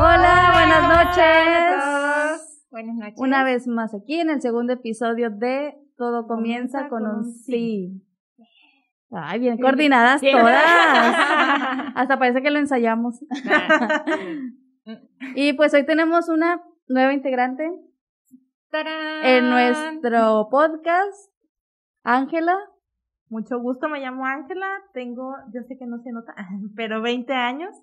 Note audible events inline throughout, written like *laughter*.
Hola, buenas noches. Buenas noches. Una vez más aquí en el segundo episodio de Todo comienza con un sí. Ay, bien coordinadas Bien. todas. *laughs* Hasta parece que lo ensayamos. *laughs* Y pues hoy tenemos una nueva integrante ¡Tarán! en nuestro podcast, Ángela. Mucho gusto, me llamo Ángela, tengo, yo sé que no se nota, *laughs* pero 20 años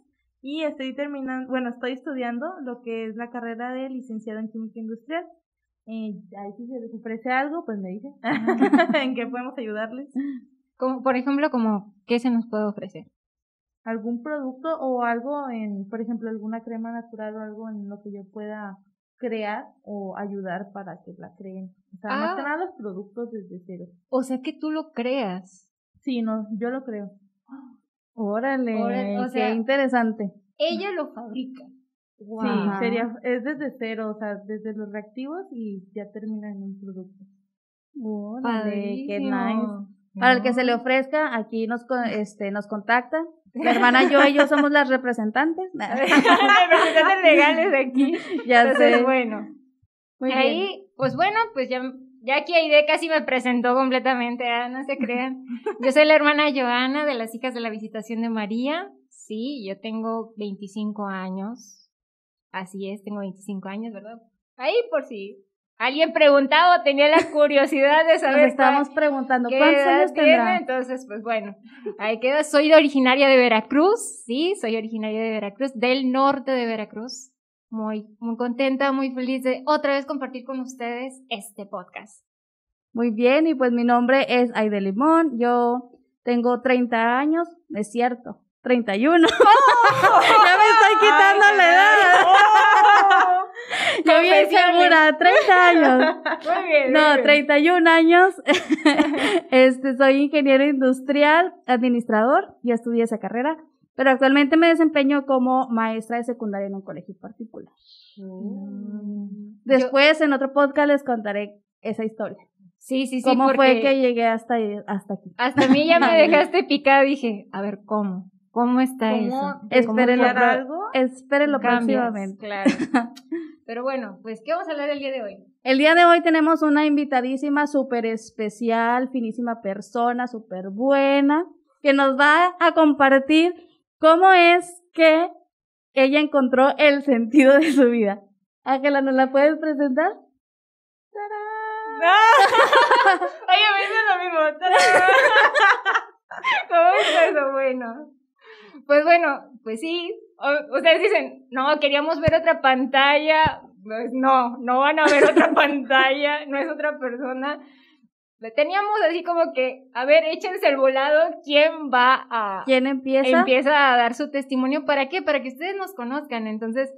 y estoy terminando, bueno, estoy estudiando lo que es la carrera de licenciado en química industrial. Eh, ahí si se les ofrece algo, pues me dicen *laughs* *laughs* en qué podemos ayudarles. Como, por ejemplo, como, ¿qué se nos puede ofrecer? Algún producto o algo en, por ejemplo, alguna crema natural o algo en lo que yo pueda crear o ayudar para que la creen. O sea, más Ah. que nada los productos desde cero. O sea, que tú lo creas. Sí, no, yo lo creo. Órale, Órale, o qué sea- interesante. Ella lo fabrica. Sí, Ajá. sería, es desde cero, o sea, desde los reactivos y ya termina en un producto. Órale, qué nice. Para el que se le ofrezca, aquí nos, este, nos contacta. La hermana yo y yo somos las representantes. *laughs* Representantes legales de aquí. *laughs* ya Entonces, sé. bueno. Muy bien. Ahí, pues bueno, pues ya, ya aquí Aide casi me presentó completamente, ah, no se *laughs* crean. Yo soy la hermana Joana de las hijas de la visitación de María. Sí, yo tengo 25 años. Así es, tengo 25 años, ¿verdad? Ahí por si alguien preguntaba o tenía la curiosidad de Nos saber estábamos preguntando, qué ¿cuántos años tiene, tendrá? Entonces, pues bueno, ahí queda. Soy de originaria de Veracruz, sí, soy originaria de Veracruz, del norte de Veracruz. Muy, muy contenta, muy feliz de otra vez compartir con ustedes este podcast. Muy bien, y pues mi nombre es Aide Limón. Yo tengo 30 años, es cierto, 31. *laughs* ya me estoy quitando la edad. Yo bien segura, 30 años. *laughs* Muy bien. No, muy bien. 31 años. *laughs* este, soy ingeniero industrial, administrador, ya estudié esa carrera, pero actualmente me desempeño como maestra de secundaria en un colegio particular. Mm. Después, en otro podcast, les contaré esa historia. Sí, sí, sí. ¿Cómo fue que llegué hasta, hasta aquí? Hasta a mí ya me *laughs* dejaste picada. Dije, a ver, ¿cómo? ¿Cómo está ¿Cómo eso? Espérenlo, algo? espérenlo próximamente. Claro. Pero bueno, pues, ¿qué vamos a hablar el día de hoy? El día de hoy tenemos una invitadísima súper especial, finísima persona, súper buena, que nos va a compartir cómo es que ella encontró el sentido de su vida. Ángela, ¿nos la puedes presentar? *laughs* Oye, me hizo lo mismo. *laughs* ¿Cómo es eso? Bueno. Pues bueno, pues sí. O- ustedes dicen, no, queríamos ver otra pantalla. Pues no, no van a ver *laughs* otra pantalla, no es otra persona. Teníamos así como que, a ver, échense el volado, ¿quién va a, ¿Quién empieza? empieza a dar su testimonio. ¿Para qué? Para que ustedes nos conozcan. Entonces,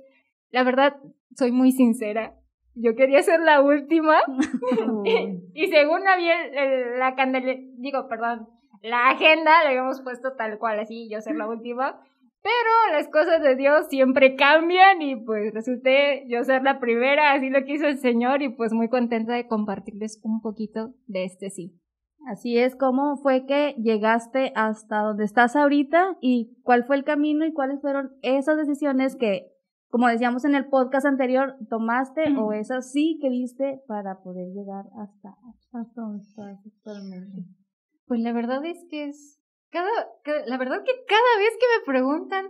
la verdad, soy muy sincera. Yo quería ser la última. *laughs* *laughs* Uy. y según había el- el- la candela, digo, perdón, la agenda la habíamos puesto tal cual, así, yo ser la última. Pero las cosas de Dios siempre cambian y pues resulté yo ser la primera, así lo quiso el Señor y pues muy contenta de compartirles un poquito de este sí. Así es, ¿cómo fue que llegaste hasta donde estás ahorita y cuál fue el camino y cuáles fueron esas decisiones que, como decíamos en el podcast anterior, tomaste o esas sí que diste para poder llegar hasta, hasta donde estás actualmente? Pues la verdad es que es cada, cada- la verdad que cada vez que me preguntan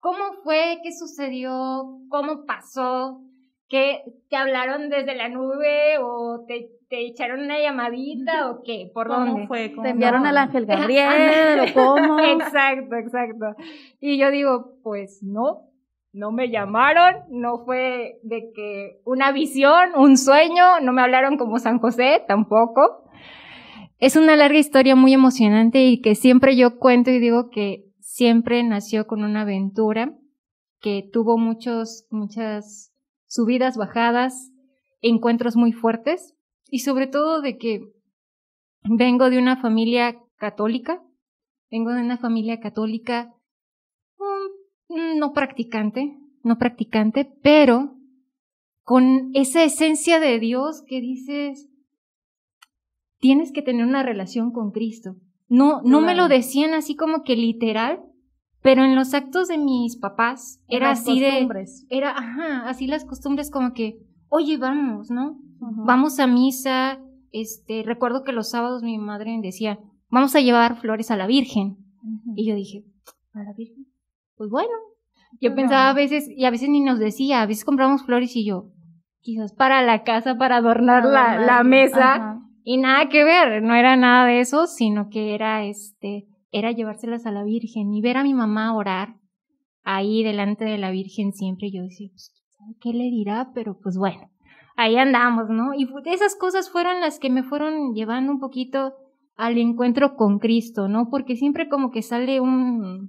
cómo fue, qué sucedió, cómo pasó, que te hablaron desde la nube o te, te echaron una llamadita o qué, por ¿Cómo dónde. fue? ¿Cómo ¿Te enviaron fue? al Ángel Gabriel o cómo? *laughs* Exacto, exacto. Y yo digo, pues no, no me llamaron, no fue de que una visión, un sueño, no me hablaron como San José, tampoco. Es una larga historia muy emocionante y que siempre yo cuento y digo que siempre nació con una aventura que tuvo muchos, muchas subidas, bajadas, encuentros muy fuertes y sobre todo de que vengo de una familia católica, vengo de una familia católica mm, no practicante, no practicante, pero con esa esencia de Dios que dices, tienes que tener una relación con Cristo. No, no me lo decían así como que literal, pero en los actos de mis papás era así de, era, ajá, así las costumbres como que, oye, vamos, ¿no? Vamos a misa, este, recuerdo que los sábados mi madre me decía, vamos a llevar flores a la Virgen. Y yo dije, ¿a la Virgen? Pues bueno. Yo pensaba a veces, y a veces ni nos decía, a veces compramos flores y yo, quizás para la casa, para adornar, la, la, mesa. Y nada que ver, no era nada de eso, sino que era este, era llevárselas a la Virgen y ver a mi mamá orar ahí delante de la Virgen siempre. Yo decía, pues, ¿qué le dirá? Pero pues bueno, ahí andamos, ¿no? Y esas cosas fueron las que me fueron llevando un poquito al encuentro con Cristo, ¿no? Porque siempre como que sale un,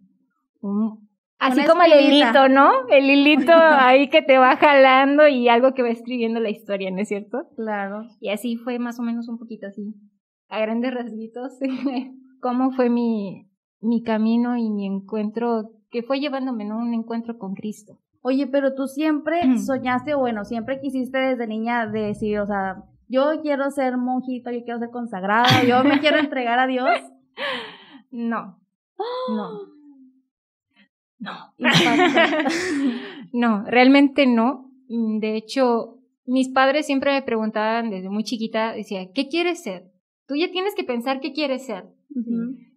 un así como el hilito, ¿no? El hilito ahí que te va jalando y algo que va escribiendo la historia, ¿no es cierto? Claro. Y así fue más o menos un poquito así, a grandes rasguitos, *laughs* cómo fue mi, mi camino y mi encuentro, que fue llevándome, ¿no? Un encuentro con Cristo. Oye, pero tú siempre soñaste, bueno, siempre quisiste desde niña decir, o sea, yo quiero ser monjito, yo quiero ser consagrada, yo me quiero *laughs* entregar a Dios. No, no. *gasps* *gasps* No. *laughs* *laughs* no, realmente no. De hecho, mis padres siempre me preguntaban desde muy chiquita, decía, ¿qué quieres ser? Tú ya tienes que pensar qué quieres ser.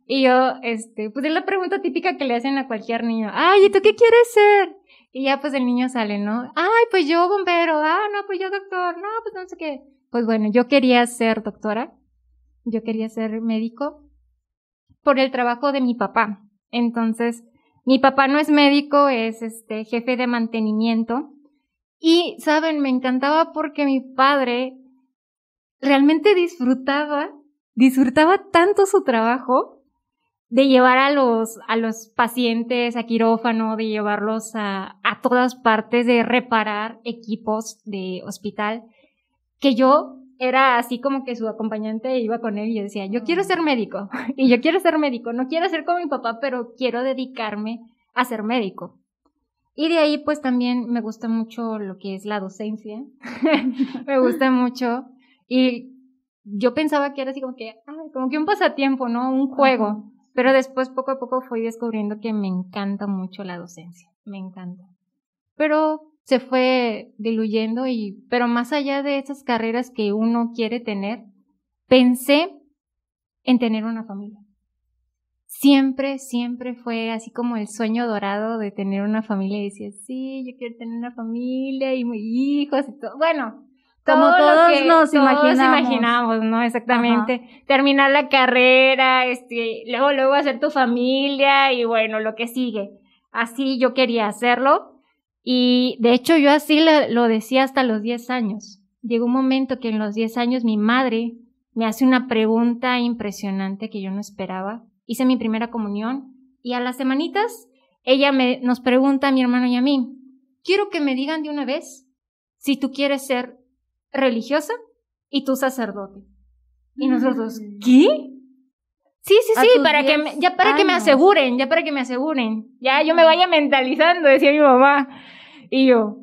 Y yo, este, pues es la pregunta típica que le hacen a cualquier niño. Ay, ¿y tú qué quieres ser? Y ya pues el niño sale, ¿no? Ay, pues yo bombero, ah, no, pues yo doctor, no, pues no sé qué. Pues bueno, yo quería ser doctora, yo quería ser médico por el trabajo de mi papá. Entonces, mi papá no es médico, es este jefe de mantenimiento. Y, saben, me encantaba porque mi padre realmente disfrutaba, disfrutaba tanto su trajo de llevar a los, a los pacientes a quirófano, de llevarlos a, a todas partes, de reparar equipos de hospital que yo era así como que su acompañante iba con él y yo decía, yo quiero ser médico *laughs* y yo quiero ser médico, no quiero ser como mi papá, pero quiero dedicarme a ser médico. Y de ahí pues también me gusta mucho lo que es la docencia, *laughs* me gusta mucho. Y yo pensaba que era así como que, como que un pasatiempo, ¿no? Un juego, pero después poco a poco fui descubriendo que me encanta mucho la docencia, me encanta. Pero se fue diluyendo y, pero más allá de esas carreras que uno quiere tener, pensé en tener una familia. Siempre, siempre fue así como el sueño dorado de tener una familia y decía, sí, yo quiero tener una familia y hijos y todo. Bueno, como todos nos imaginamos. imaginamos, ¿no? Exactamente. Terminar la carrera, este, luego, luego hacer tu familia y bueno, lo que sigue. Así yo quería hacerlo y de hecho yo así lo, decía hasta los 10 años. Llegó un momento que en los 10 años mi madre me hace una pregunta impresionante que yo no esperaba. Hice mi primera comunión y a las semanitas ella me, nos pregunta a mi hermano y a mí, quiero que me digan de una vez si tú quieres ser religiosa y tú sacerdote. Y nosotros, mm. ¿qué? Sí, sí, sí, para que me, ya para que me aseguren, ya para que me aseguren. Ya yo me vaya mentalizando, decía mi mamá. Y yo,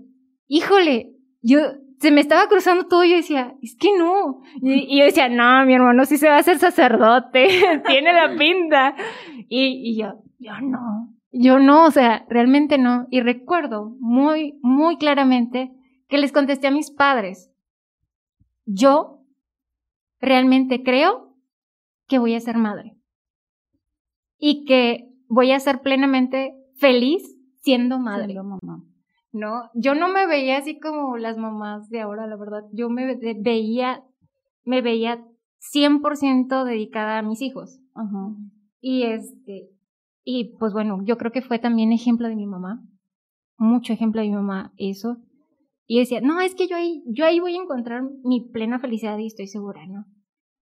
híjole, yo se me estaba cruzando todo y yo decía, es que no. Y, yo decía, no, mi hermano sí se va a hacer sacerdote, *laughs* tiene la pinta. Y, y yo, yo no, yo no, o sea, realmente no. Y recuerdo muy, muy claramente que les contesté a mis padres, yo realmente creo que voy a ser madre y que voy a ser plenamente feliz siendo madre. mamá. No, yo no me veía así como las mamás de ahora, la verdad. Yo me veía, me veía 100% dedicada a mis hijos. Y este, y pues bueno, yo creo que fue también ejemplo de mi mamá. Mucho ejemplo de mi mamá eso. Y decía, no, es que yo ahí, yo ahí voy a encontrar mi plena felicidad y estoy segura, ¿no?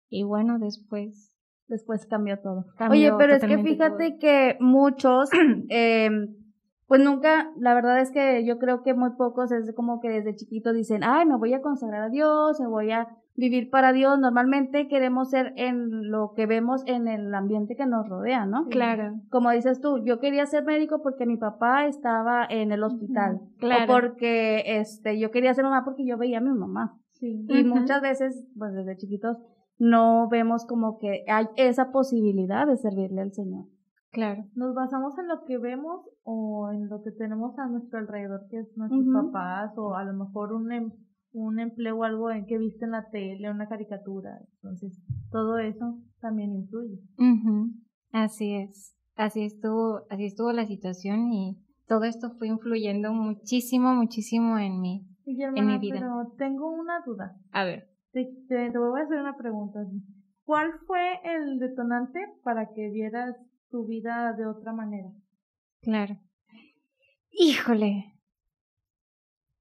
Y bueno, después después cambió todo. Oye, pero es que fíjate que muchos, eh, *clears throat* pues nunca, la verdad es que yo creo que muy pocos es como que desde chiquitos dicen, ay, me voy a consagrar a Dios, me voy a vivir para Dios. Normalmente queremos ser en lo que vemos en el ambiente que nos rodea, ¿no? Claro. Como dices tú, yo quería ser médico porque mi papá estaba en el hospital. Claro. O porque este, yo quería ser mamá porque yo veía a mi mamá. Sí. Y muchas veces, pues desde chiquitos, no vemos como que hay esa posibilidad de servirle al Señor. Claro. ¿Nos basamos en lo que vemos o en lo que tenemos a nuestro alrededor, que es nuestros papás, o a lo mejor un, em- un empleo o algo en que viste en la tele, una caricatura? Entonces, todo eso también influye. Así es. Así estuvo, así estuvo la situación y todo esto fue influyendo muchísimo, muchísimo en mí. Oye, mi vida. pero tengo una duda. A ver. Te, te, te voy a hacer una pregunta. ¿Cuál fue el detonante para que vieras tu vida de otra manera? Claro. Híjole.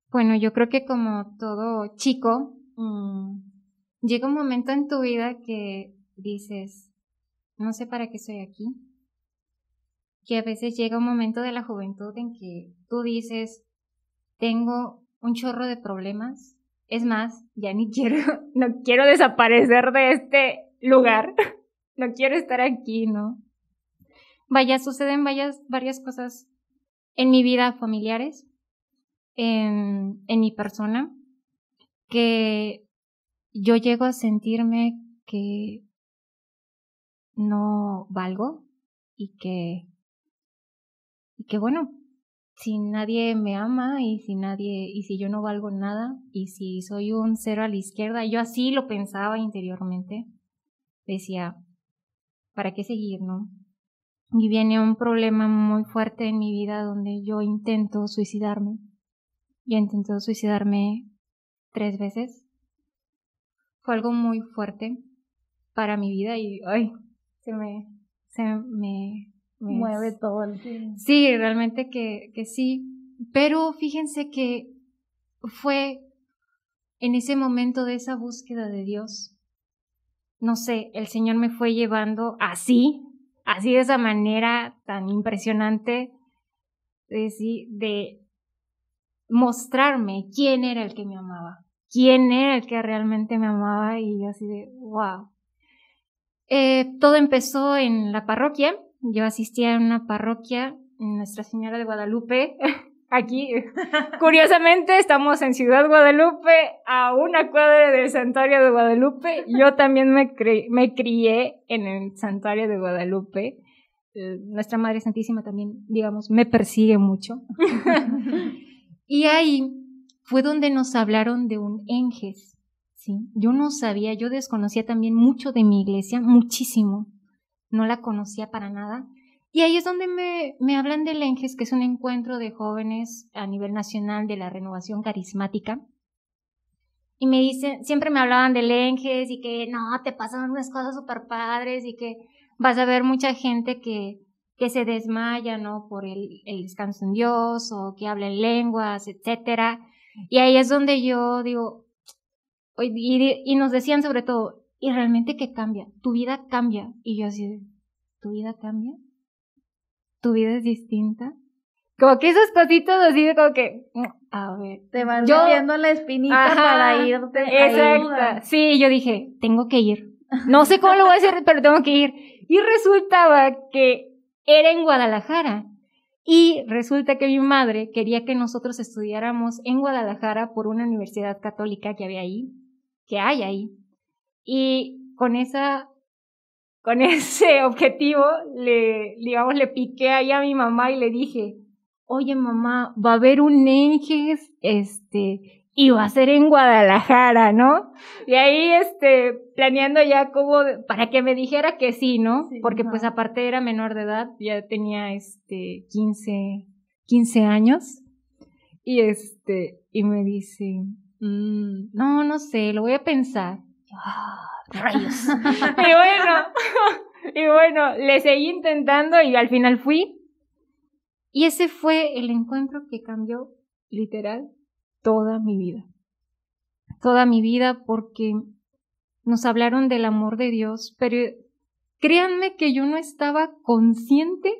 Bueno, yo creo que como todo chico, mm, llega un momento en tu vida que dices, no sé para qué estoy aquí. Que a veces llega un momento de la juventud en que tú dices, tengo un chorro de problemas. Es más, ya ni quiero, *laughs* no quiero desaparecer de este lugar. *laughs* No quiero estar aquí, ¿no? Vaya, suceden varias, varias cosas en mi vida familiares, en, en mi persona, que yo llego a sentirme que no valgo y que, y que bueno, si nadie me ama y si nadie, y si yo no valgo nada y si soy un cero a la izquierda, yo así lo pensaba interiormente, decía, ¿para qué seguir, no? Y viene un problema muy fuerte en mi vida donde yo intento suicidarme. Yo intento suicidarme tres veces. Fue algo muy fuerte para mi vida y, ay, se me, se me Mueve todo el Sí, realmente que, que sí. Pero fíjense que fue en ese momento de esa búsqueda de Dios. No sé, el Señor me fue llevando así, así de esa manera tan impresionante de, de mostrarme quién era el que me amaba, quién era el que realmente me amaba y yo así de, wow. Eh, todo empezó en la parroquia. Yo asistía a una parroquia, Nuestra Señora de Guadalupe. *laughs* Aquí, *laughs* curiosamente, estamos en Ciudad Guadalupe, a una cuadra del Santuario de Guadalupe. Yo también me, cre me crié en el Santuario de Guadalupe. Eh, Nuestra Madre Santísima también, digamos, me persigue mucho. *laughs* y ahí fue donde nos hablaron de un enges. ¿sí? Yo no sabía, yo desconocía también mucho de mi iglesia, muchísimo. No la conocía para nada. Y ahí es donde me, me hablan del ENGES, que es un encuentro de jóvenes a nivel nacional de la renovación carismática. Y me dicen, siempre me hablaban del ENGES y que no, te pasan unas cosas súper padres y que vas a ver mucha gente que, que se desmaya, ¿no? Por el, el descanso en Dios o que habla en lenguas, etcétera. Y ahí es donde yo digo, y, y nos decían sobre todo, y realmente que cambia, tu vida cambia. Y yo así, ¿tu vida cambia? ¿Tu vida es distinta? Como que esas cositas así de como que, a ver. Te van Yo- metiendo la espinita Ajá, para irte. Exacto. Sí, yo dije, tengo que ir. No sé cómo lo voy a hacer, pero tengo que ir. Y resultaba que era en Guadalajara. Y resulta que mi madre quería que nosotros estudiáramos en Guadalajara por una universidad católica que había ahí, que hay ahí. Y con esa, con *laughs* ese objetivo, le, digamos, le piqué ahí a mi mamá y le dije, oye mamá, va a haber un Enges, este, y va a ser en Guadalajara, ¿no? Y ahí, este, planeando ya como, para que me dijera que sí, ¿no? Sí, Porque ajá. pues aparte era menor de edad, ya tenía, este, 15, 15 años. Y este, y me dice, "Mm, no, no sé, lo voy a pensar. Yo, "Ah, rayos. *laughs* y bueno, *laughs* y bueno, le seguí intentando y al final fui. Y ese fue el encuentro que cambió literal toda mi vida. Toda mi vida porque nos hablaron del amor de Dios, pero créanme que yo no estaba consciente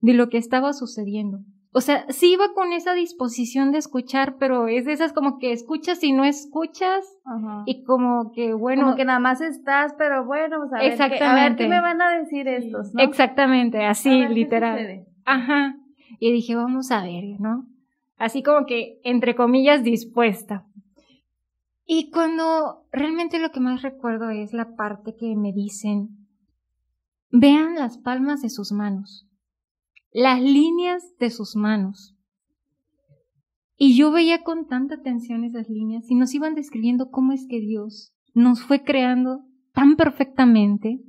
de lo que estaba sucediendo. O sea, sí iba con esa disposición de escuchar, pero es de esas como que escuchas y no escuchas Ajá. y como que bueno, Como que nada más estás, pero bueno, pues a ver, qué, a ver Exactamente. qué me van a decir estos, ¿no? exactamente, así ver literal. Ajá. Y dije, vamos a ver, ¿no? Así como que, entre comillas, dispuesta. Y cuando realmente lo que más recuerdo es la parte que me dicen, vean las palmas de sus manos, las líneas de sus manos. Y yo veía con tanta atención esas líneas y nos iban describiendo cómo es que Dios nos fue creando tan perfectamente.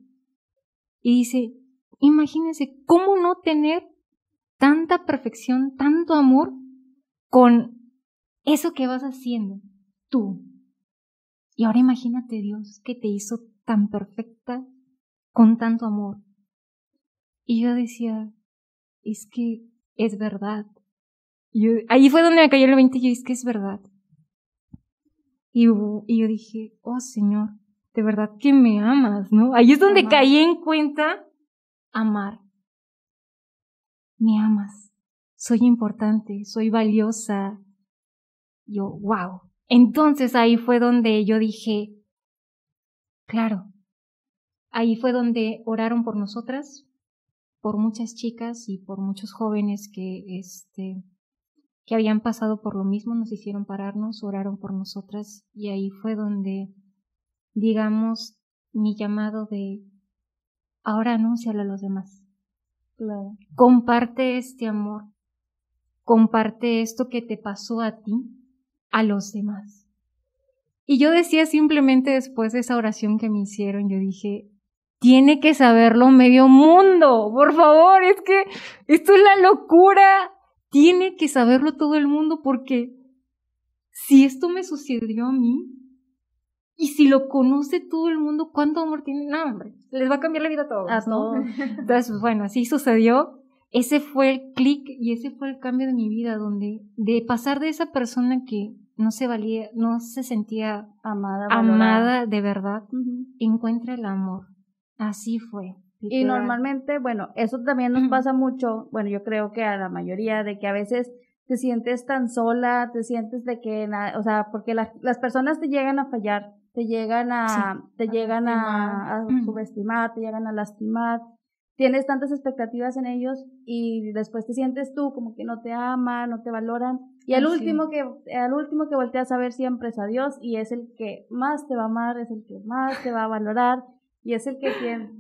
Y dice, imagínense, ¿cómo no tener tanta perfección, tanto amor con eso que vas haciendo tú? Y ahora imagínate Dios que te hizo tan perfecta con tanto amor. Y yo decía, es que es verdad. Y ahí fue donde me cayó el 20 y yo, es que es verdad. Y, y, yo dije, oh Señor, de verdad que me amas, ¿no? Ahí es donde caí en cuenta amar. Me amas. Soy importante, soy valiosa. Yo, wow. Entonces ahí fue donde yo dije, claro, ahí fue donde oraron por nosotras, por muchas chicas y por muchos jóvenes que, este, que habían pasado por lo mismo, nos hicieron pararnos, oraron por nosotras y ahí fue donde, digamos, mi llamado de ahora anúncialo a los demás. Claro. Comparte este amor, comparte esto que te pasó a ti a los demás. Y yo decía simplemente después de esa oración que me hicieron, yo dije, tiene que saberlo medio mundo, por favor, es que esto es la locura, tiene que saberlo todo el mundo porque si esto me sucedió a mí y si lo conoce todo el mundo, ¿cuánto amor tiene? No, hombre, les va a cambiar la vida a todos. A todos. *laughs* Entonces, bueno, así sucedió ese fue el clic y ese fue el cambio de mi vida, donde de pasar de esa persona que no se valía, no se sentía amada, amada de verdad, encuentra el amor. Así fue. Y normalmente, bueno, eso también nos pasa mucho, bueno, yo creo que a la mayoría, de que a veces te sientes tan sola, te sientes de que, o sea, porque las personas te llegan a fallar, te llegan a, te llegan a, subestimar, te llegan a lastimar, tienes tantas expectativas en ellos y después te sientes tú como que no te aman, no te valoran. Y al último que, al último que volteas a ver siempre es a Dios y es el que más te va a amar, es el que más te va a valorar y es el que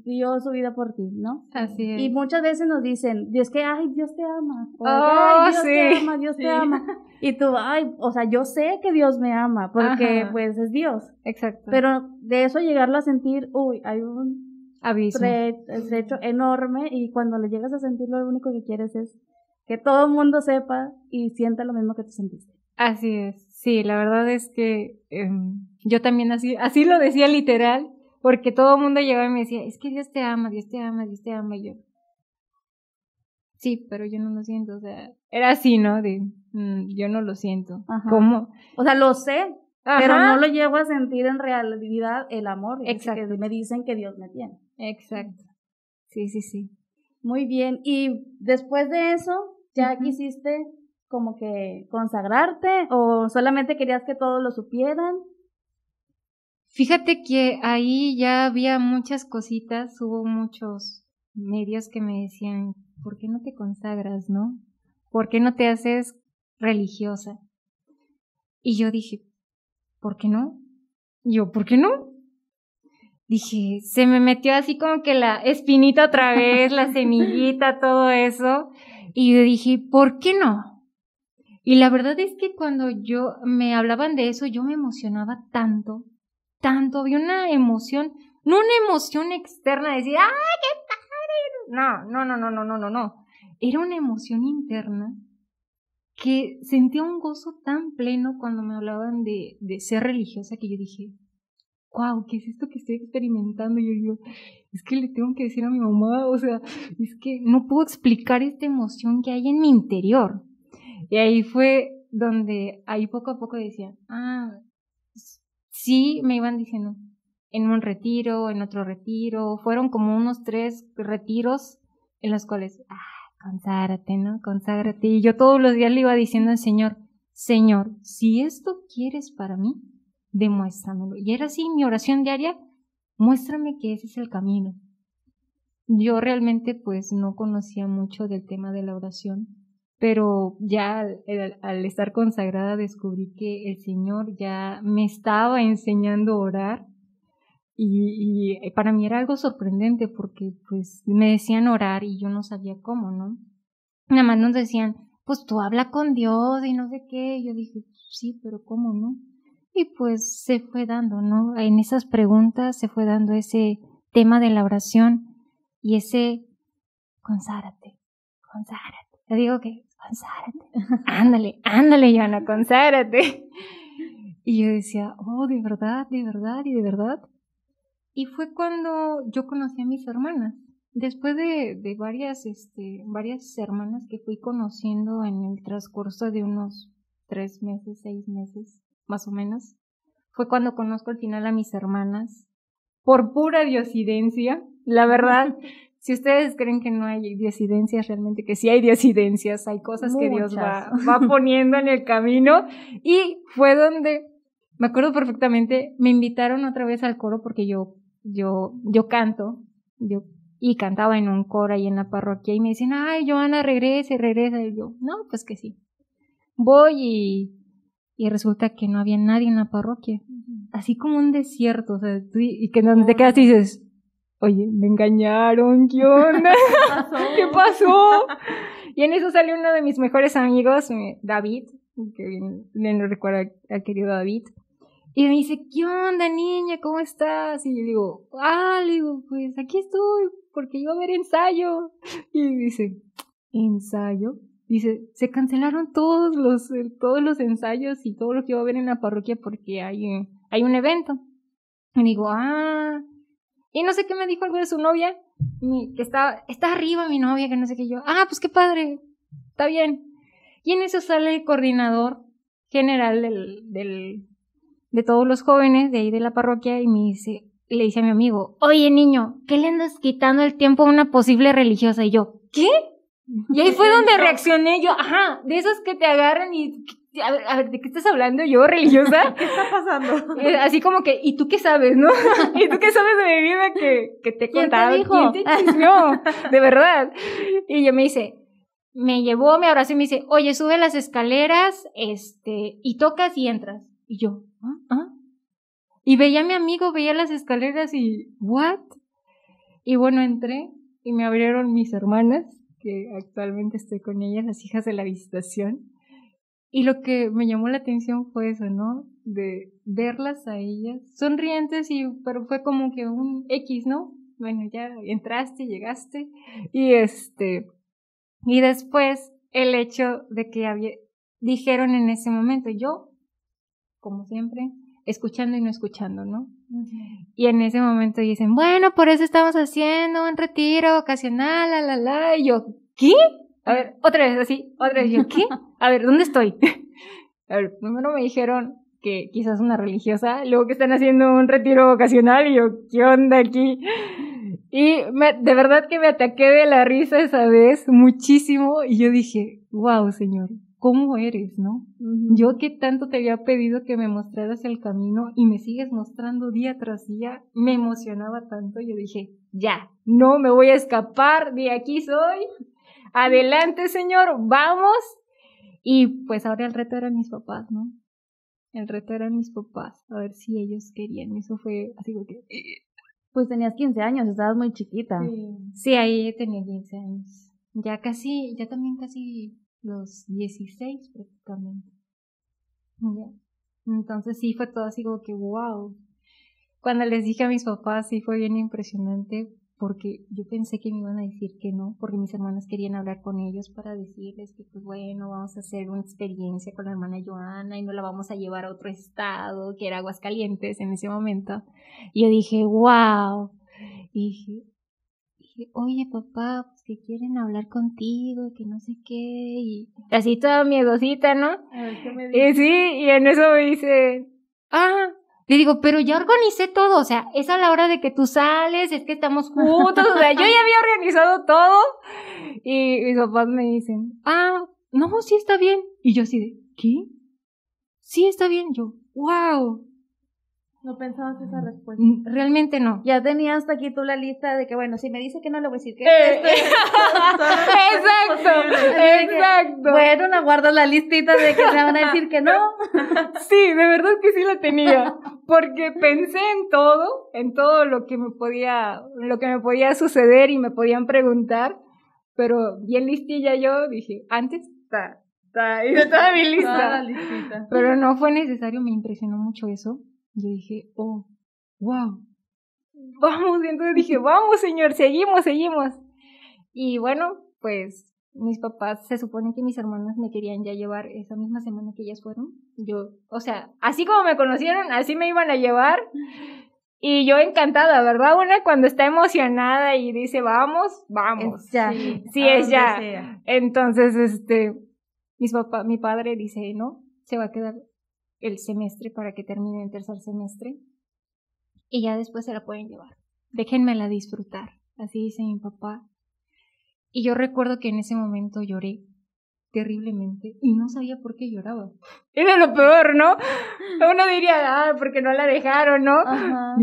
dio su vida por ti, ¿no? Así es. Y muchas veces nos dicen, Dios que, ay, Dios te ama. O, ay, oh, Dios te ama, Dios te ama. *laughs* Y tú, ay, o sea, yo sé que Dios me ama, porque pues es Dios. Exacto. Pero de eso llegarlo a sentir, uy, hay un Abismo. Estrecho, enorme y cuando le llegas a sentir lo único que quieres es que todo el mundo sepa y sienta lo mismo que tú sentiste. Así es, sí, la verdad es que em, yo también así, así lo decía literal, porque todo el mundo llegaba y me decía, es que Dios te ama, Dios te ama, Dios te ama, y yo. Sí, pero yo no lo siento, o sea, era así, ¿no? De, mm, yo no lo siento. ¿Cómo? O sea, lo sé, pero no lo llego a sentir en realidad el amor. Exacto. Que me dicen que Dios me tiene. Exacto. Sí, sí, sí. Muy bien. Y después de eso, ¿ya quisiste como que consagrarte o solamente querías que todos lo supieran? Fíjate que ahí ya había muchas cositas, hubo muchos medios que me decían, ¿por qué no te consagras, no? ¿Por qué no te haces religiosa? Y yo dije, ¿por qué no? yo, ¿por qué no? Dije, se me metió así como que la espinita otra vez, la semillita, todo eso. Y yo dije, ¿por qué no? Y la verdad es que cuando yo me hablaban de eso, yo me emocionaba tanto, tanto, había una emoción, no una emoción externa de decir, ¡ay, qué padre! No, no, no, no, no, no, no, no. Era una emoción interna que sentía un gozo tan pleno cuando me hablaban de, ser religiosa que yo dije, wow, ¿qué es esto que estoy experimentando? Y yo digo, es que le tengo que decir a mi mamá, o sea, es que no puedo explicar esta emoción que hay en mi interior. Y ahí fue donde, ahí poco a poco decía, ah, sí, me iban diciendo, en un retiro, en otro retiro, fueron como unos tres retiros en los cuales, ah, conságrate, ¿no? Conságrate. Y yo todos los días le iba diciendo al Señor, Señor, si esto quieres para mí, demuéstramelo. Y era así mi oración diaria, muéstrame que ese es el camino. Yo realmente pues no conocía mucho del tema de la oración, pero ya al, estar consagrada descubrí que el Señor ya me estaba enseñando a orar y, y, para mí era algo sorprendente porque pues me decían orar y yo no sabía cómo, ¿no? Nada más nos decían, pues tú habla con Dios y no sé qué. yo dije, sí, pero ¿cómo no? Y pues se fue dando, ¿no? En esas preguntas se fue dando ese tema de la oración y ese consárate, consárate. Te digo que consárate. *laughs* ándale, ándale, Joana, consárate. Y yo decía, oh, de verdad, de verdad y de verdad. Y fue cuando yo conocí a mis hermanas. Después de, de varias, este, varias hermanas que fui conociendo en el transcurso de unos tres meses, seis meses, más o menos, fue cuando conozco al final a mis hermanas, por pura diosidencia, la verdad. Si ustedes creen que no hay diosidencias, realmente que sí hay diosidencias, hay cosas que Dios va, *laughs* va poniendo en el camino. Y fue donde, me acuerdo perfectamente, me invitaron otra vez al coro porque yo, yo, yo canto, yo y cantaba en un coro ahí en la parroquia y me dicen, ay, Joana, regrese, regresa. Y yo, no, pues que sí. Voy y, y resulta que no había nadie en la parroquia. Así como un desierto, o sea, y que donde te quedas y dices, oye, me engañaron, ¿qué onda? *laughs* ¿Qué pasó? y en eso salió uno de mis mejores amigos, David, que bien, bien lo recuerdo al querido David. Y me dice, ¿qué onda, niña? ¿Cómo estás? Y yo digo, ah, le digo, pues aquí estoy, porque iba a haber ensayo. Y dice, ¿ensayo? Dice, se cancelaron todos los, eh, todos los ensayos y todo lo que iba a haber en la parroquia porque hay, hay un evento. Y digo, ah. Y no sé qué me dijo algo de su novia, que está, está arriba mi novia, que no sé qué yo. Ah, pues qué padre, está bien. Y en eso sale el coordinador general del, del de todos los jóvenes de ahí de la parroquia y me dice, le dice a mi amigo, oye niño, ¿qué le andas quitando el tiempo a una posible religiosa? Y yo, ¿qué? Y ahí fue *laughs* donde reaccioné yo, ajá, de esos que te agarran y, a ver, a ver ¿de qué estás hablando yo, religiosa? *laughs* ¿Qué está pasando? Eh, así como que, ¿y tú qué sabes, no? *laughs* ¿Y tú qué sabes de mi vida que, que te he contado? ¿Quién te dijo? ¿Quién te *laughs* De verdad. Y yo me dice, me llevó, me abrazó y me dice, oye, sube las escaleras, este, y tocas y entras. Y yo, ¿ah? ¿ah? Y veía a mi amigo, veía las escaleras y, ¿what? Y bueno, entré y me abrieron mis hermanas, que actualmente estoy con ellas, las hijas de la visitación. Y lo que me llamó la atención fue eso, ¿no? De verlas a ellas, sonrientes, y, pero fue como que un X, ¿no? Bueno, ya entraste, llegaste. Y este, y después el hecho de que había, dijeron en ese momento, yo como siempre, escuchando y no escuchando, ¿no? Y en ese momento dicen, bueno, por eso estamos haciendo un retiro ocasional, la, la, la, y yo, ¿qué? A ver, otra vez así, otra vez yo, ¿qué? *laughs* A ver, ¿dónde estoy? *laughs* A ver, primero me dijeron que quizás una religiosa, luego que están haciendo un retiro ocasional, y yo, ¿qué onda aquí? Y de verdad que me ataqué de la risa esa vez muchísimo, y yo dije, wow, señor, cómo eres, ¿no? Yo que tanto te había pedido que me mostraras el camino y me sigues mostrando día tras día, me emocionaba tanto, yo dije, ya, no me voy a escapar, de aquí soy, adelante Señor, vamos. Y pues ahora el reto eran mis papás, ¿no? El reto eran mis papás, a ver si ellos querían, eso fue así como que... Pues tenías 15 años, estabas muy chiquita. Sí, sí ahí tenía 15 años. Ya casi, ya también casi los 16 prácticamente. ¿Ya? Entonces sí fue todo así como que wow. Cuando les dije a mis papás sí fue bien impresionante porque yo pensé que me iban a decir que no, porque mis hermanas querían hablar con ellos para decirles que pues bueno, vamos a hacer una experiencia con la hermana Joana y no la vamos a llevar a otro estado, que era Aguascalientes en ese momento. Y yo dije, wow. Y dije, oye papá, pues que quieren hablar contigo, que no sé qué, y así toda miedosita, ¿no? A ver, ¿qué me Y sí, y en eso me dice, ah, le digo, pero ya organicé todo, o sea, es a la hora de que tú sales, es que estamos juntos, o sea, yo ya había organizado todo, y mis papás me dicen, ah, no, sí está bien, y yo así de, ¿qué? Sí está bien, yo, wow. No pensabas esa respuesta. Mm, Realmente no. Ya tenías hasta aquí tú la lista de que, bueno, si me dice que no, le voy a decir que Eh, es esto. *laughs* exacto, que, exacto. Bueno, la guardas la listita de que te van a decir que no. *laughs* Sí, de verdad que sí la tenía, porque pensé en todo, en todo lo que me podía, lo que me podía suceder y me podían preguntar, pero bien listilla yo dije, antes está, está, hice toda mi Toda la lista. listita. Pero no fue necesario, me impresionó mucho eso. Yo dije, oh, wow, vamos, y entonces dije, vamos señor, seguimos, seguimos. Y bueno, pues mis papás, se supone que mis hermanas me querían ya llevar esa misma semana que ellas fueron. Yo, o sea, así como me conocieron, así me iban a llevar. Y yo encantada, ¿verdad? Una cuando está emocionada y dice, vamos, vamos. Es ya. Sí, es ya. sea. Entonces, este, mis papá, mi padre dice, no, se va a quedar el semestre para que termine el tercer semestre. Y ya después se la pueden llevar. Déjenmela disfrutar. Así dice mi papá. Y yo recuerdo que en ese momento lloré terriblemente y no sabía por qué lloraba. *laughs* Era lo peor, ¿no? *laughs* Uno diría, ah, porque no la dejaron, ¿no? Ajá.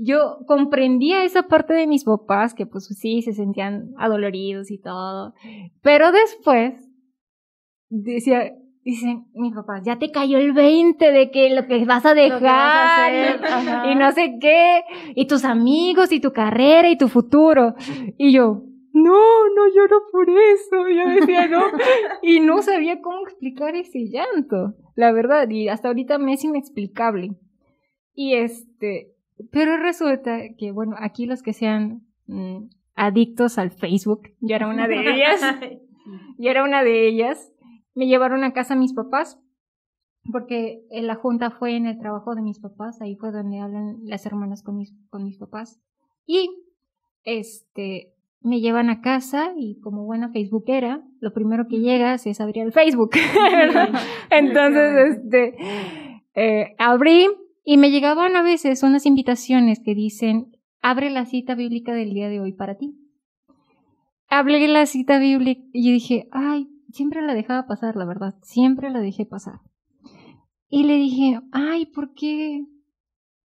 Yo comprendía esa parte de mis papás que pues sí se sentían adoloridos y todo. Pero después decía, dicen mis papás, ya te cayó el 20 de que lo que vas a dejar vas a *laughs* y no sé qué, y tus amigos y tu carrera y tu futuro. Y yo, no, no lloro por eso. Yo decía, no. Y no sabía cómo explicar ese llanto, la verdad. Y hasta ahorita me es inexplicable. Y este, pero resulta que, bueno, aquí los que sean mm, adictos al Facebook, yo era una de ellas, *laughs* yo era una de ellas, me llevaron a casa mis papás, porque en la junta fue en el trabajo de mis papás, ahí fue donde hablan las hermanas con mis, con mis papás. Y, este, me llevan a casa y como buena facebookera, lo primero que llegas es abrir el Facebook. *laughs* Entonces, este, eh, abrí y me llegaban a veces unas invitaciones que dicen, abre la cita bíblica del día de hoy para ti. Hablé la cita bíblica y dije, ay, siempre la dejaba pasar, la verdad, siempre la dejé pasar. Y le dije, ay, ¿por qué?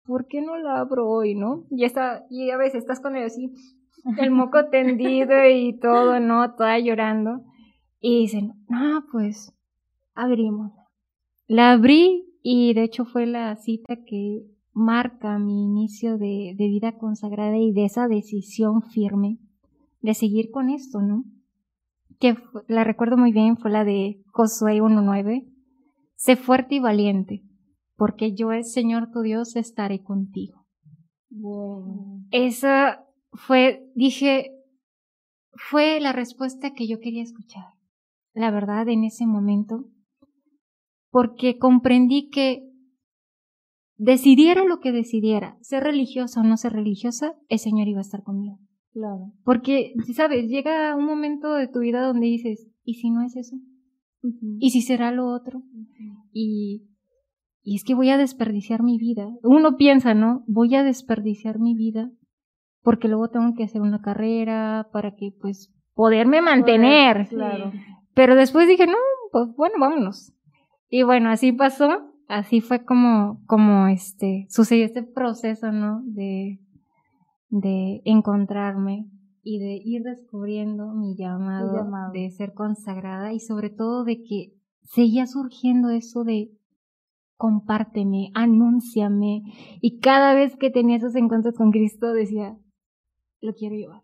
¿Por qué no la abro hoy, no? Y, está, y a veces estás con él así, el *laughs* moco tendido y todo, ¿no? Toda llorando. Y dicen, no, pues, abrimos. La abrí y de hecho fue la cita que marca mi inicio de, de vida consagrada y de esa decisión firme de seguir con esto, ¿no? Que la recuerdo muy bien, fue la de Josué 1.9. Sé fuerte y valiente, porque yo, el Señor tu Dios, estaré contigo. Esa fue, dije, fue la respuesta que yo quería escuchar. La verdad, en ese momento, porque comprendí que decidiera lo que decidiera, ser religiosa o no ser religiosa, el Señor iba a estar conmigo. Claro. Porque, sabes, llega un momento de tu vida donde dices, ¿y si no es eso? ¿Y si será lo otro? Y, y es que voy a desperdiciar mi vida. Uno piensa, ¿no? Voy a desperdiciar mi vida porque luego tengo que hacer una carrera para que, pues, poderme mantener. Claro. Pero después dije, no, pues bueno, vámonos. Y bueno, así pasó. Así fue como, como este, sucedió este proceso, ¿no? De, de encontrarme y de ir descubriendo mi llamado, de ser consagrada y sobre todo de que seguía surgiendo eso de compárteme, anúnciame. Y cada vez que tenía esos encuentros con Cristo decía, lo quiero llevar,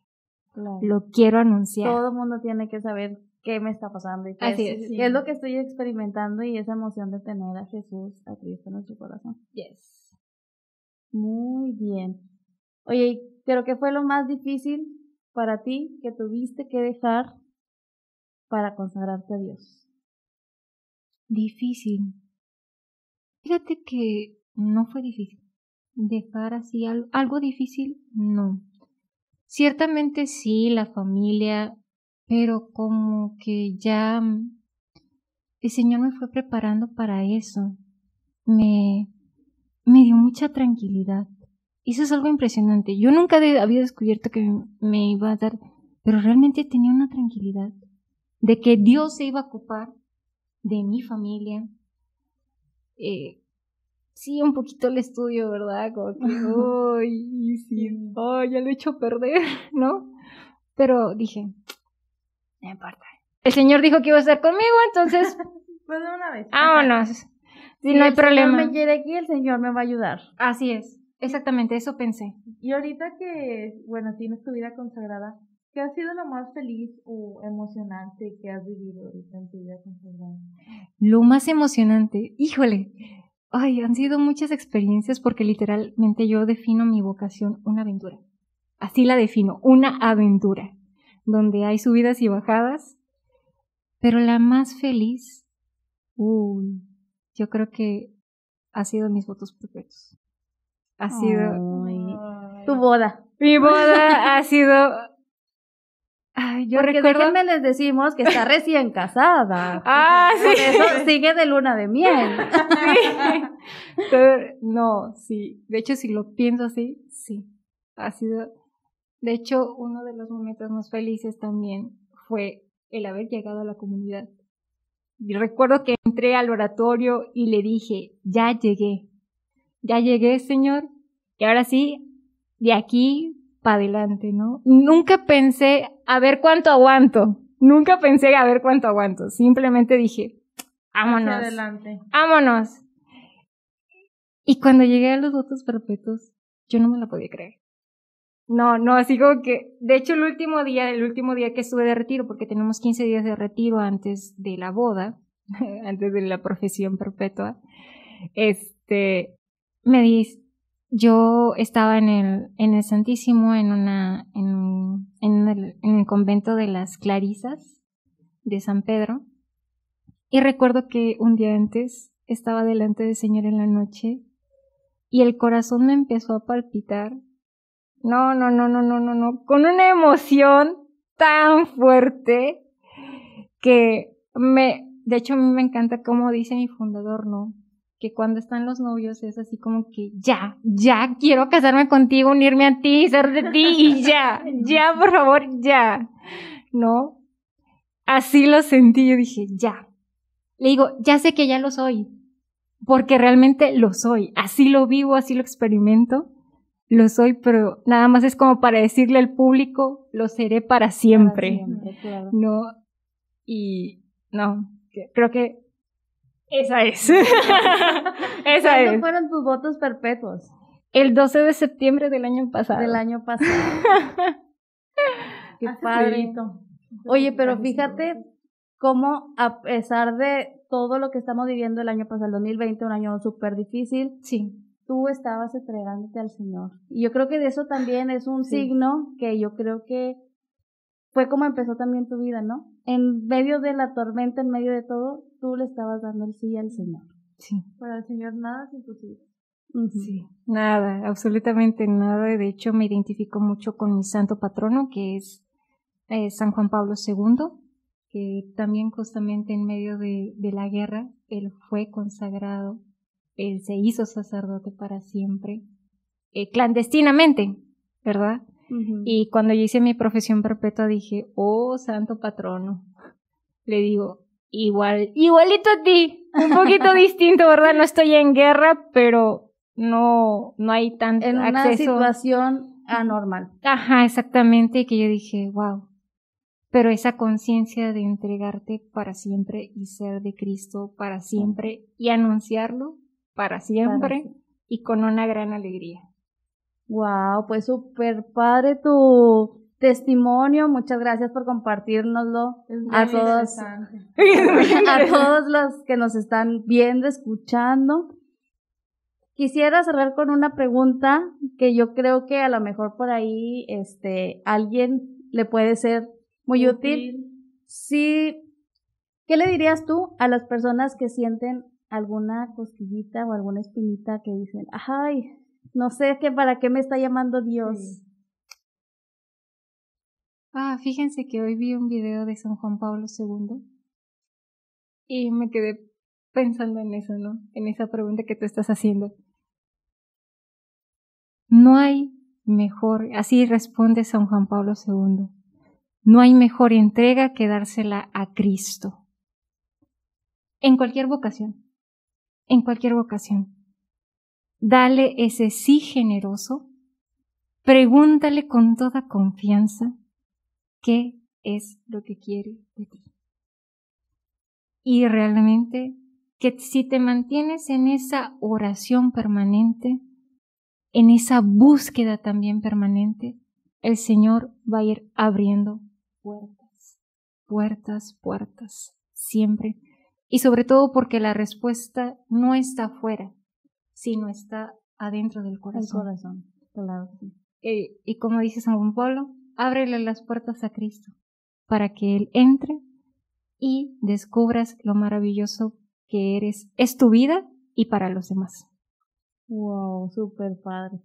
claro. lo quiero anunciar. Todo el mundo tiene que saber qué me está pasando y qué, Así es, es, qué es lo que estoy experimentando y esa emoción de tener a Jesús, a Cristo en nuestro corazón. Yes. Muy bien. Oye, ¿y ¿pero qué fue lo más difícil para ti que tuviste que dejar para consagrarte a Dios? Difícil. Fíjate que no fue difícil. Dejar así al- algo difícil, no. Ciertamente sí, la familia, pero como que ya el Señor me fue preparando para eso. Me, me dio mucha tranquilidad. Y Eso es algo impresionante. Yo nunca de- había descubierto que me iba a dar, pero realmente tenía una tranquilidad de que Dios se iba a ocupar de mi familia. Eh, sí, un poquito el estudio, ¿verdad? Como que, uy, sí, oh, ya lo he hecho perder, *laughs* ¿no? Pero dije, no importa. El Señor dijo que iba a estar conmigo, entonces, *laughs* Pues de una vez. vámonos. Sí, Si no hay el problema. Señor me quiere aquí, el Señor me va a ayudar. Así es, exactamente, eso pensé. Y ahorita que, bueno, tienes tu vida consagrada, ¿qué ha sido lo más feliz o emocionante que has vivido ahorita en tu vida consagrada? Lo más emocionante, híjole, ay, han sido muchas experiencias porque literalmente yo defino mi vocación una aventura. Así la defino, una aventura, donde hay subidas y bajadas, pero la más feliz, uy, yo creo que ha sido mis votos perpetuos. Ha sido Ay, tu boda. mi *laughs* boda, ha sido. Ay, yo Porque recuerdo. déjenme les decimos que está recién casada. *laughs* Ah, Por sí. eso sigue de luna de miel. *laughs* Sí. Pero, no, sí. De hecho, si lo pienso así, sí. Ha sido. De hecho, uno de los momentos más felices también fue el haber llegado a la comunidad. Y recuerdo que entré al oratorio y le dije, ya llegué. Ya llegué, Señor. Y ahora sí, de aquí para adelante, ¿no? Nunca pensé a ver cuánto aguanto. Nunca pensé a ver cuánto aguanto. Simplemente dije, vámonos. Adelante. vámonos. Y cuando llegué a los votos perpetuos, yo no me la podía creer. No, no, así como que, de hecho el último día, el último día que estuve de retiro, porque tenemos 15 días de retiro antes de la boda, *laughs* antes de la profesión perpetua, este, me dice, yo estaba en el, en el Santísimo, en una, en, en el, en el convento de las Clarisas de San Pedro, y recuerdo que un día antes estaba delante del Señor en la noche y el corazón me empezó a palpitar. No, no, no, no, no, no, no, con una emoción tan fuerte que me, de hecho a mí me encanta como dice mi fundador, ¿no? Que cuando están los novios es así como que ya, ya quiero casarme contigo, unirme a ti, ser de ti y *laughs* ya, ya, por favor, ya, ¿no? Así lo sentí, yo dije, ya, le digo, ya sé que ya lo soy, porque realmente lo soy, así lo vivo, así lo experimento, lo soy, pero nada más es como para decirle al público, lo seré para siempre, Para siempre, claro. no, y no, creo que esa es, *laughs* esa ¿Cuándo es, fueron tus votos perpetuos el 12 de septiembre del año pasado. del año pasado? *laughs* Qué padre. Oye, pero fíjate cómo a pesar de todo lo que estamos viviendo el año pasado, el 2020, un año súper difícil, Sí, tú estabas entregándote al Señor. Y yo creo que de eso también es un Sí. signo que yo creo que fue como empezó también tu vida, ¿no? En medio de la tormenta, en medio de todo, tú le estabas dando el sí al Señor. sí. Para el Señor nada es imposible. Sí, nada, absolutamente nada. De hecho, me identifico mucho con mi santo patrono, que es eh, San Juan Pablo II, que también justamente en medio de, de la guerra, él fue consagrado, él se hizo sacerdote para siempre, eh, clandestinamente, ¿verdad? Y cuando yo hice mi profesión perpetua dije, oh, santo patrono. *laughs* Le digo, igual, igualito a ti, un poquito *laughs* distinto, ¿verdad? No estoy en guerra, pero no, no hay tanto en una situación anormal. Ajá, exactamente, que yo dije, wow. Pero esa conciencia de entregarte para siempre y ser de Cristo para siempre y anunciarlo para siempre siempre. y con una gran alegría. Wow, pues súper padre tu testimonio. Muchas gracias por compartirnoslo Es muy a todos, *laughs* *laughs* a todos los que nos están viendo, escuchando. Quisiera cerrar con una pregunta que yo creo que a lo mejor por ahí, este, alguien le puede ser muy útil. Sí, ¿qué le dirías tú a las personas que sienten alguna cosquillita o alguna espinita que dicen, ay, no sé qué para qué me está llamando Dios? Sí. Ah, fíjense que hoy vi un video de San Juan Pablo II y me quedé pensando en eso, ¿no? En esa pregunta que tú estás haciendo. No hay mejor, así responde San Juan Pablo II, no hay mejor entrega que dársela a Cristo. En cualquier vocación, en cualquier vocación. dale ese sí generoso, pregúntale con toda confianza qué es lo que quiere de ti. Y realmente que si te mantienes en esa oración permanente, en esa búsqueda también permanente, el Señor va a ir abriendo puertas, puertas, puertas, siempre. Y sobre todo porque la respuesta no está afuera, sino está adentro del corazón. corazón, claro. Y, y como dice San Juan Pablo, ábrele las puertas a Cristo para que Él entre y descubras lo maravilloso que eres, es tu vida y para los demás. Wow, súper padre.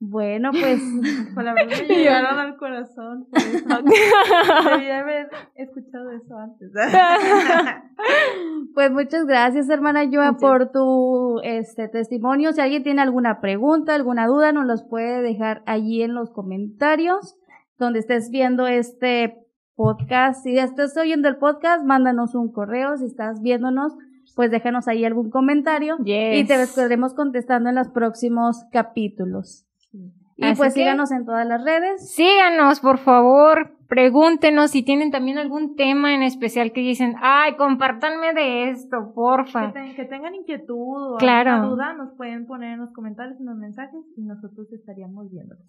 Bueno, pues *laughs* Palabras me llegaron al corazón. por eso. Debía haber escuchado eso antes. *laughs* Pues muchas gracias, hermana Joa, Muchas. por tu este testimonio. Si alguien tiene alguna pregunta, alguna duda, nos los puede dejar allí en los comentarios, donde estés viendo este podcast. Si ya estás oyendo el podcast, mándanos un correo. Si estás viéndonos, pues déjanos ahí algún comentario y te estaremos contestando en los próximos capítulos. Y Así pues que- síganos en todas las redes. Síganos, por favor, pregúntenos si tienen también algún tema en especial que dicen, ay, compártanme de esto, que, porfa. ten- que tengan inquietud o Claro. alguna duda, nos pueden poner en los comentarios, en los mensajes y nosotros estaríamos viéndolos.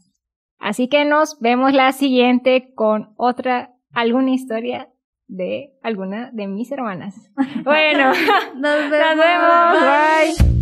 Así que nos vemos la siguiente con otra, alguna historia de alguna de mis hermanas. *laughs* Bueno, Nos *laughs* nos vemos. Bye.